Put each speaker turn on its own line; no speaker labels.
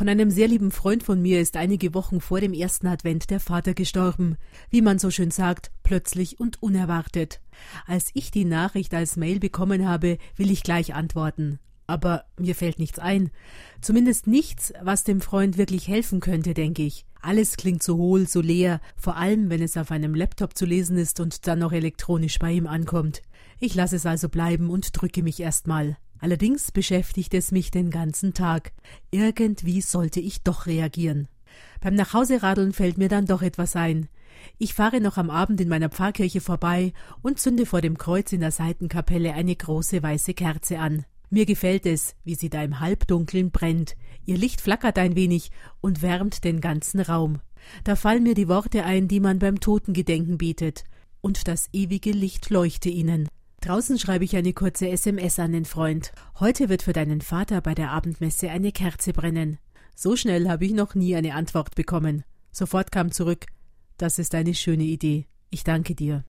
Von einem sehr lieben Freund von mir ist einige Wochen vor dem ersten Advent der Vater gestorben. Wie man so schön sagt, plötzlich und unerwartet. Als ich die Nachricht als Mail bekommen habe, will ich gleich antworten. Aber mir fällt nichts ein. Zumindest nichts, was dem Freund wirklich helfen könnte, denke ich. Alles klingt so hohl, so leer, vor allem wenn es auf einem Laptop zu lesen ist und dann noch elektronisch bei ihm ankommt. Ich lasse es also bleiben und drücke mich erstmal. Allerdings beschäftigt es mich den ganzen Tag. Irgendwie sollte ich doch reagieren. Beim Nachhauseradeln fällt mir dann doch etwas ein. Ich fahre noch am Abend in meiner Pfarrkirche vorbei und zünde vor dem Kreuz in der Seitenkapelle eine große weiße Kerze an. Mir gefällt es, wie sie da im Halbdunkeln brennt. Ihr Licht flackert ein wenig und wärmt den ganzen Raum. Da fallen mir die Worte ein, die man beim Totengedenken bietet. Und das ewige Licht leuchte ihnen. Draußen schreibe ich eine kurze SMS an den Freund. Heute wird für deinen Vater bei der Abendmesse eine Kerze brennen. So schnell habe ich noch nie eine Antwort bekommen. Sofort kam zurück. Das ist eine schöne Idee. Ich danke dir.